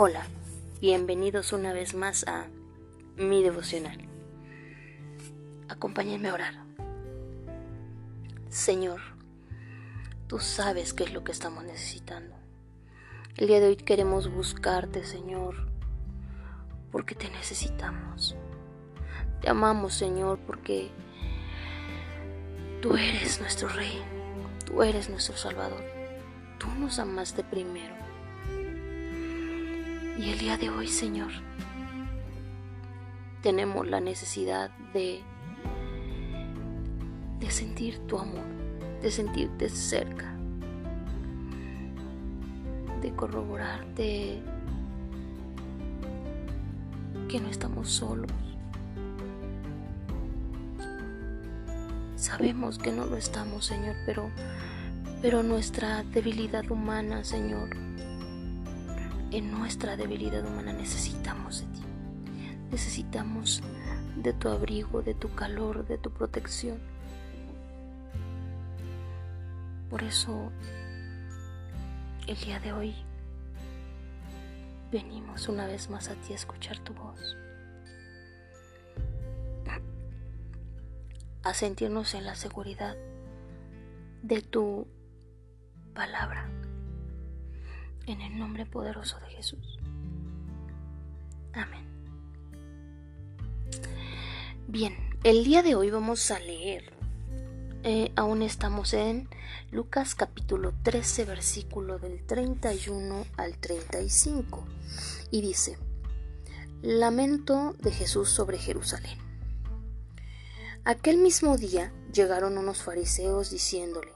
Hola, bienvenidos una vez más a mi devocional. Acompáñenme a orar. Señor, tú sabes qué es lo que estamos necesitando. El día de hoy queremos buscarte, Señor, porque te necesitamos. Te amamos, Señor, porque tú eres nuestro Rey, tú eres nuestro Salvador. Tú nos amaste primero. Y el día de hoy, Señor, tenemos la necesidad de, de sentir tu amor, de sentirte cerca, de corroborarte que no estamos solos. Sabemos que no lo estamos, Señor, pero, pero nuestra debilidad humana, Señor, en nuestra debilidad humana necesitamos de ti. Necesitamos de tu abrigo, de tu calor, de tu protección. Por eso, el día de hoy, venimos una vez más a ti a escuchar tu voz. A sentirnos en la seguridad de tu palabra. En el nombre poderoso de Jesús. Amén. Bien, el día de hoy vamos a leer. Eh, aún estamos en Lucas capítulo 13, versículo del 31 al 35. Y dice, Lamento de Jesús sobre Jerusalén. Aquel mismo día llegaron unos fariseos diciéndole,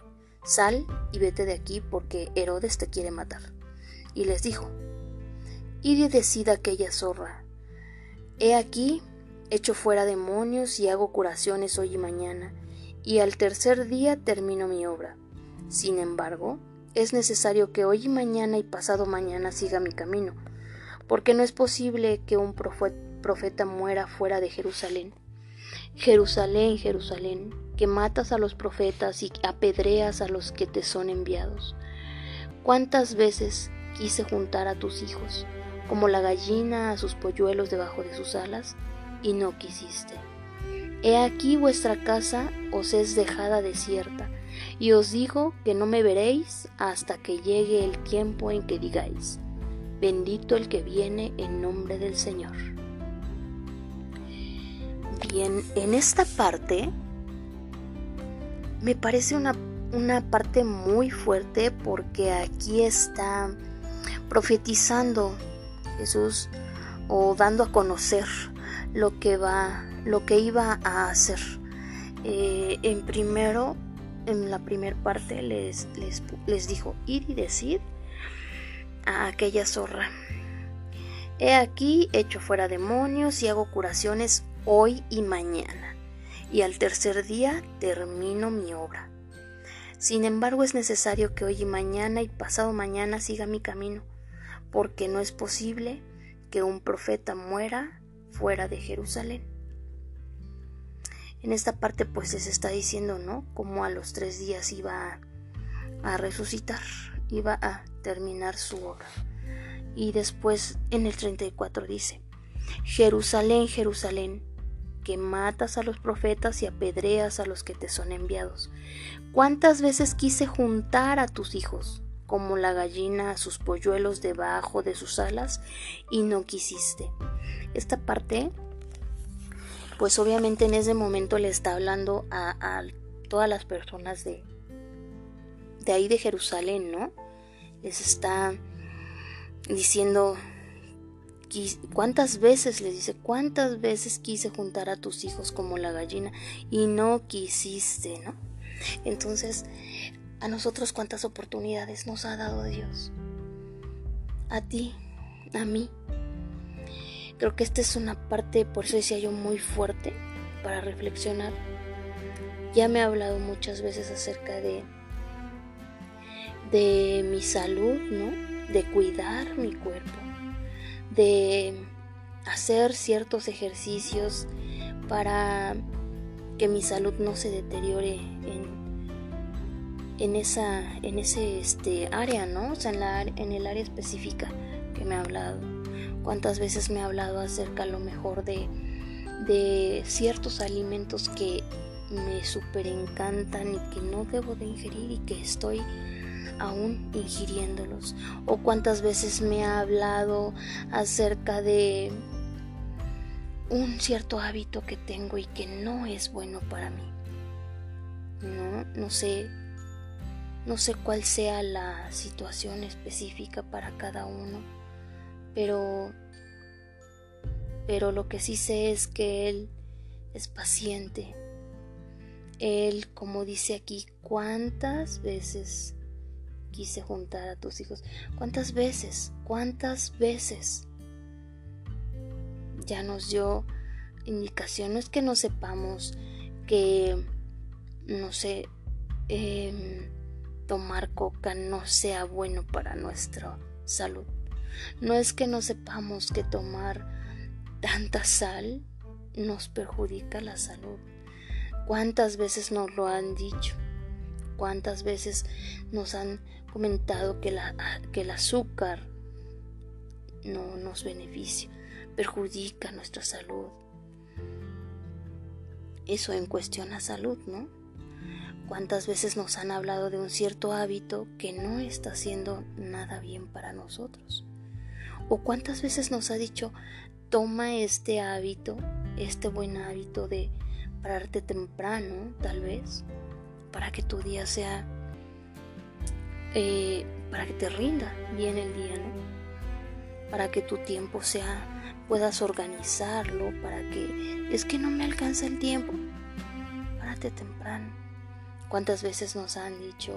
Sal y vete de aquí porque Herodes te quiere matar y les dijo, Id y decid aquella zorra, he aquí, echo fuera demonios y hago curaciones hoy y mañana, y al tercer día termino mi obra. Sin embargo, es necesario que hoy y mañana y pasado mañana siga mi camino, porque no es posible que un profeta muera fuera de Jerusalén. Jerusalén, Jerusalén, que matas a los profetas y apedreas a los que te son enviados. ¿Cuántas veces quise juntar a tus hijos, como la gallina a sus polluelos debajo de sus alas, y no quisiste. He aquí vuestra casa os es dejada desierta, y os digo que no me veréis hasta que llegue el tiempo en que digáis, bendito el que viene en nombre del Señor. Bien, en esta parte me parece una, una parte muy fuerte porque aquí está profetizando Jesús o dando a conocer lo que va, lo que iba a hacer. Eh, en primero, en la primera parte les, les, les dijo, ir y decir a aquella zorra, he aquí hecho fuera demonios y hago curaciones hoy y mañana, y al tercer día termino mi obra. Sin embargo, es necesario que hoy y mañana y pasado mañana siga mi camino, porque no es posible que un profeta muera fuera de Jerusalén. En esta parte pues se está diciendo, ¿no? Como a los tres días iba a, resucitar, iba a terminar su obra. Y después en el 34 dice, Jerusalén, Jerusalén, que matas a los profetas y apedreas a los que te son enviados. ¿Cuántas veces quise juntar a tus hijos? Como la gallina a sus polluelos debajo de sus alas y no quisiste. Esta parte, pues obviamente en ese momento le está hablando a, todas las personas de, de ahí de Jerusalén, ¿no? Les está diciendo cuántas veces les dice cuántas veces quise juntar a tus hijos como la gallina y no quisiste, ¿no? Entonces, a nosotros cuántas oportunidades nos ha dado Dios. A ti, a mí. Creo que esta es una parte, por eso decía yo, muy fuerte para reflexionar. Ya me he hablado muchas veces acerca de, de mi salud, ¿no? De cuidar mi cuerpo, de hacer ciertos ejercicios para que mi salud no se deteriore en en esa en ese este área no o sea en la en el área específica que me ha hablado. Cuántas veces me ha hablado acerca a lo mejor de, de ciertos alimentos que me super encantan y que no debo de ingerir y que estoy aún ingiriéndolos o cuántas veces me ha hablado acerca de un cierto hábito que tengo y que no es bueno para mí. No, no sé, no sé cuál sea la situación específica para cada uno, pero pero lo que sí sé es que él es paciente. Él, como dice aquí, ¿cuántas veces quise juntar a tus hijos. ¿Cuántas veces? ¿Cuántas veces? Ya nos dio indicación. No es que no sepamos que, no sé, em, tomar coca no sea bueno para nuestra salud. No es que no sepamos que tomar tanta sal nos perjudica la salud. ¿Cuántas veces nos lo han dicho? ¿Cuántas veces nos han comentado que, que el azúcar no nos beneficia, perjudica nuestra salud. Eso en cuestión a salud, ¿no? ¿Cuántas veces nos han hablado de un cierto hábito que no está haciendo nada bien para nosotros? ¿O cuántas veces nos ha dicho, toma este hábito, este buen hábito de pararte temprano, tal vez, para que tu día sea eh, para que te rinda bien el día, ¿no? Para que tu tiempo sea, puedas organizarlo, para que es que no me alcanza el tiempo. Párate temprano. ¿Cuántas veces nos han dicho,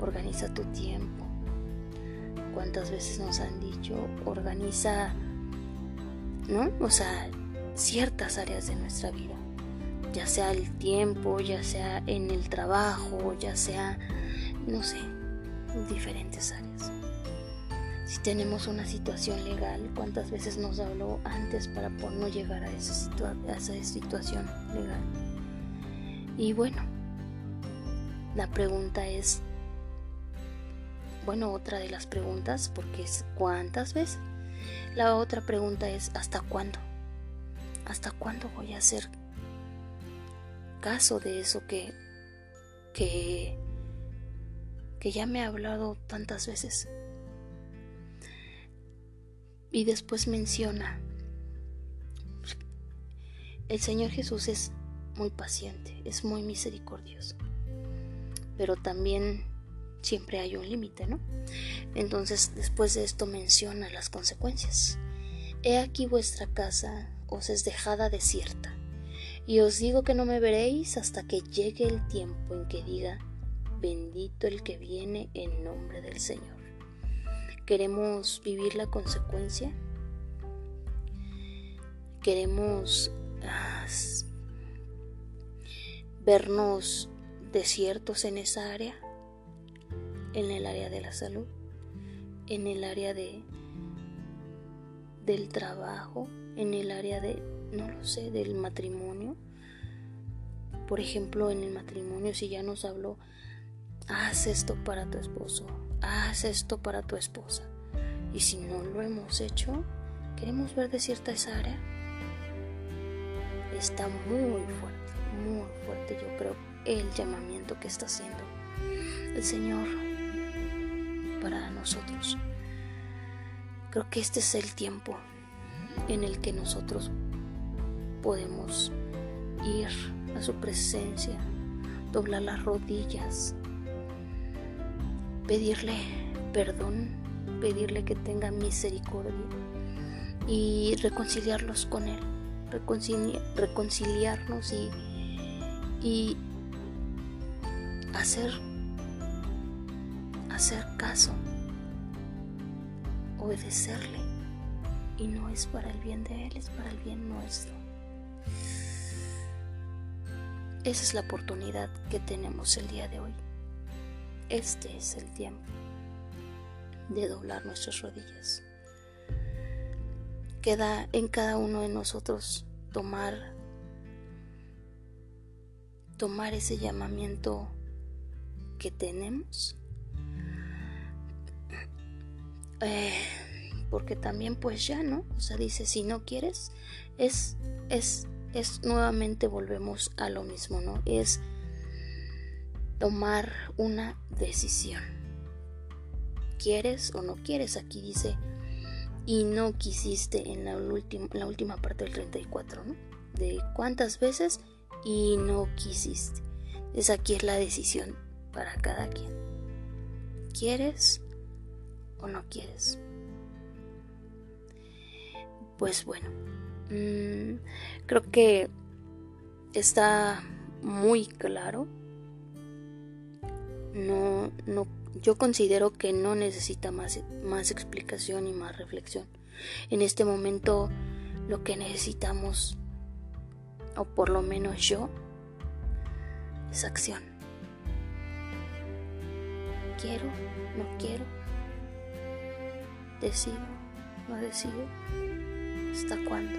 organiza tu tiempo? ¿Cuántas veces nos han dicho, organiza, ¿no? O sea, ciertas áreas de nuestra vida, ya sea el tiempo, ya sea en el trabajo, ya sea, no sé, diferentes áreas. Si tenemos una situación legal, ¿cuántas veces nos habló antes para no llegar a esa, esa situación legal? Y bueno, la pregunta es, bueno, otra de las preguntas, porque es ¿cuántas veces? La otra pregunta es ¿hasta cuándo? ¿Hasta cuándo voy a hacer caso de eso que, que que ya me ha hablado tantas veces. Y después menciona, el Señor Jesús es muy paciente, es muy misericordioso, pero también siempre hay un límite, ¿no? Entonces después de esto menciona las consecuencias. He aquí vuestra casa os es dejada desierta, y os digo que no me veréis hasta que llegue el tiempo en que diga, bendito el que viene en nombre del Señor. ¿Queremos vivir la consecuencia? ¿Queremos ah, vernos desiertos en esa área? En el área de la salud, en el área de del trabajo, en el área de, no lo sé, del matrimonio. Por ejemplo, en el matrimonio, si ya nos habló haz esto para tu esposo, haz esto para tu esposa. Y si no lo hemos hecho, queremos ver de cierta esa área. Está muy fuerte, muy fuerte yo creo el llamamiento que está haciendo el Señor para nosotros. Creo que este es el tiempo en el que nosotros podemos ir a su presencia, doblar las rodillas pedirle perdón, pedirle que tenga misericordia y reconciliarlos con Él, reconciliarnos y, y hacer, hacer caso, obedecerle. Y no es para el bien de Él, es para el bien nuestro. Esa es la oportunidad que tenemos el día de hoy. Este es el tiempo de doblar nuestras rodillas. Queda en cada uno de nosotros tomar tomar ese llamamiento que tenemos. Eh, porque también pues ya, ¿no? O sea, dice, si no quieres, es, es, es nuevamente volvemos a lo mismo, ¿no? Es tomar una decisión. ¿Quieres o no quieres? Aquí dice, y no quisiste en la, última, la última parte del 34, ¿no? De cuántas veces y no quisiste. Es aquí es la decisión para cada quien. ¿Quieres o no quieres? Pues bueno, mm, creo que está muy claro. No, no, yo considero que no necesita más, más explicación y más reflexión. En este momento lo que necesitamos, o por lo menos yo, es acción. Quiero, no quiero, decido, no decido, hasta cuándo.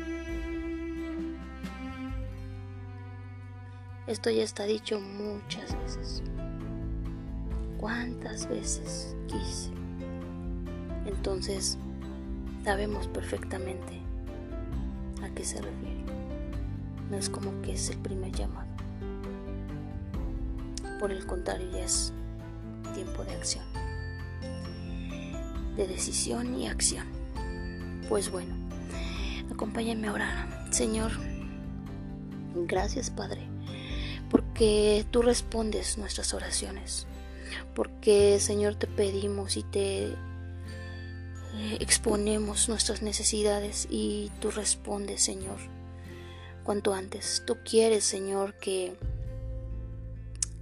Esto ya está dicho muchas veces. ¿Cuántas veces quise? Entonces, sabemos perfectamente a qué se refiere. No es como que es el primer llamado. Por el contrario, ya es tiempo de acción. De decisión y acción. Pues bueno, acompáñenme a orar. Señor, gracias Padre, porque tú respondes nuestras oraciones. Porque Señor te pedimos y te eh, exponemos nuestras necesidades y tú respondes Señor cuanto antes. Tú quieres Señor que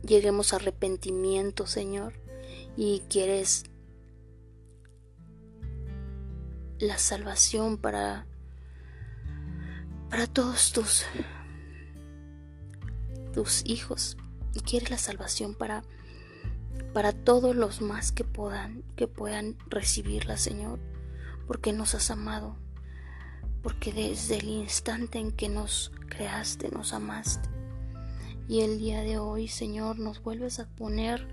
lleguemos a arrepentimiento, Señor, y quieres la salvación para para todos tus tus hijos y quieres la salvación para para todos los más que puedan que puedan recibirla, Señor, porque nos has amado, porque desde el instante en que nos creaste, nos amaste. Y el día de hoy, Señor, nos vuelves a poner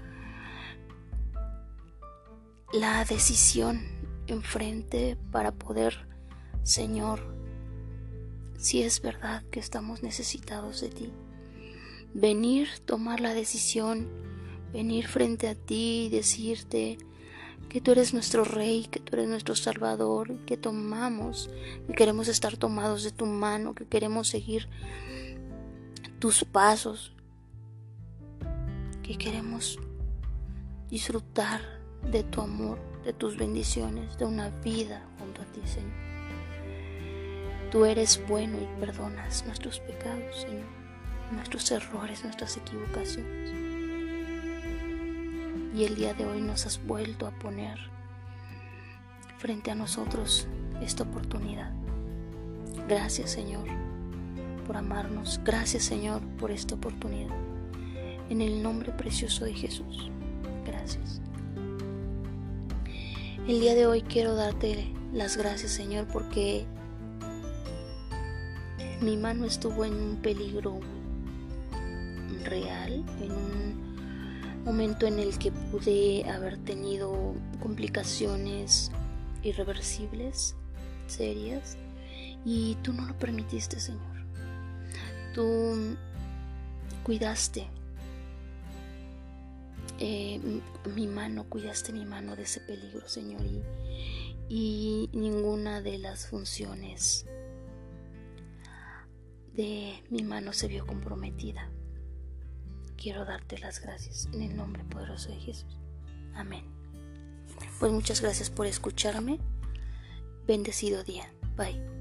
la decisión enfrente para poder, Señor, si es verdad que estamos necesitados de ti, venir, tomar la decisión, venir frente a ti y decirte que tú eres nuestro Rey, que tú eres nuestro Salvador, que tomamos, que queremos estar tomados de tu mano, que queremos seguir tus pasos, que queremos disfrutar de tu amor, de tus bendiciones, de una vida junto a ti, Señor. Tú eres bueno y perdonas nuestros pecados, Señor, nuestros errores, nuestras equivocaciones. Y el día de hoy nos has vuelto a poner frente a nosotros esta oportunidad. Gracias, Señor por amarnos. Gracias Señor por esta oportunidad. En el nombre precioso de Jesús. Gracias. El día de hoy quiero darte las gracias Señor porque mi mano estuvo en un peligro real, en un momento en el que pude haber tenido complicaciones irreversibles, serias, y tú no lo permitiste, Señor. Tú cuidaste eh, mi mano, cuidaste mi mano de ese peligro, Señor, y, ninguna de las funciones de mi mano se vio comprometida. Quiero darte las gracias en el nombre poderoso de Jesús. Amén. Pues muchas gracias por escucharme. Bendecido día. Bye.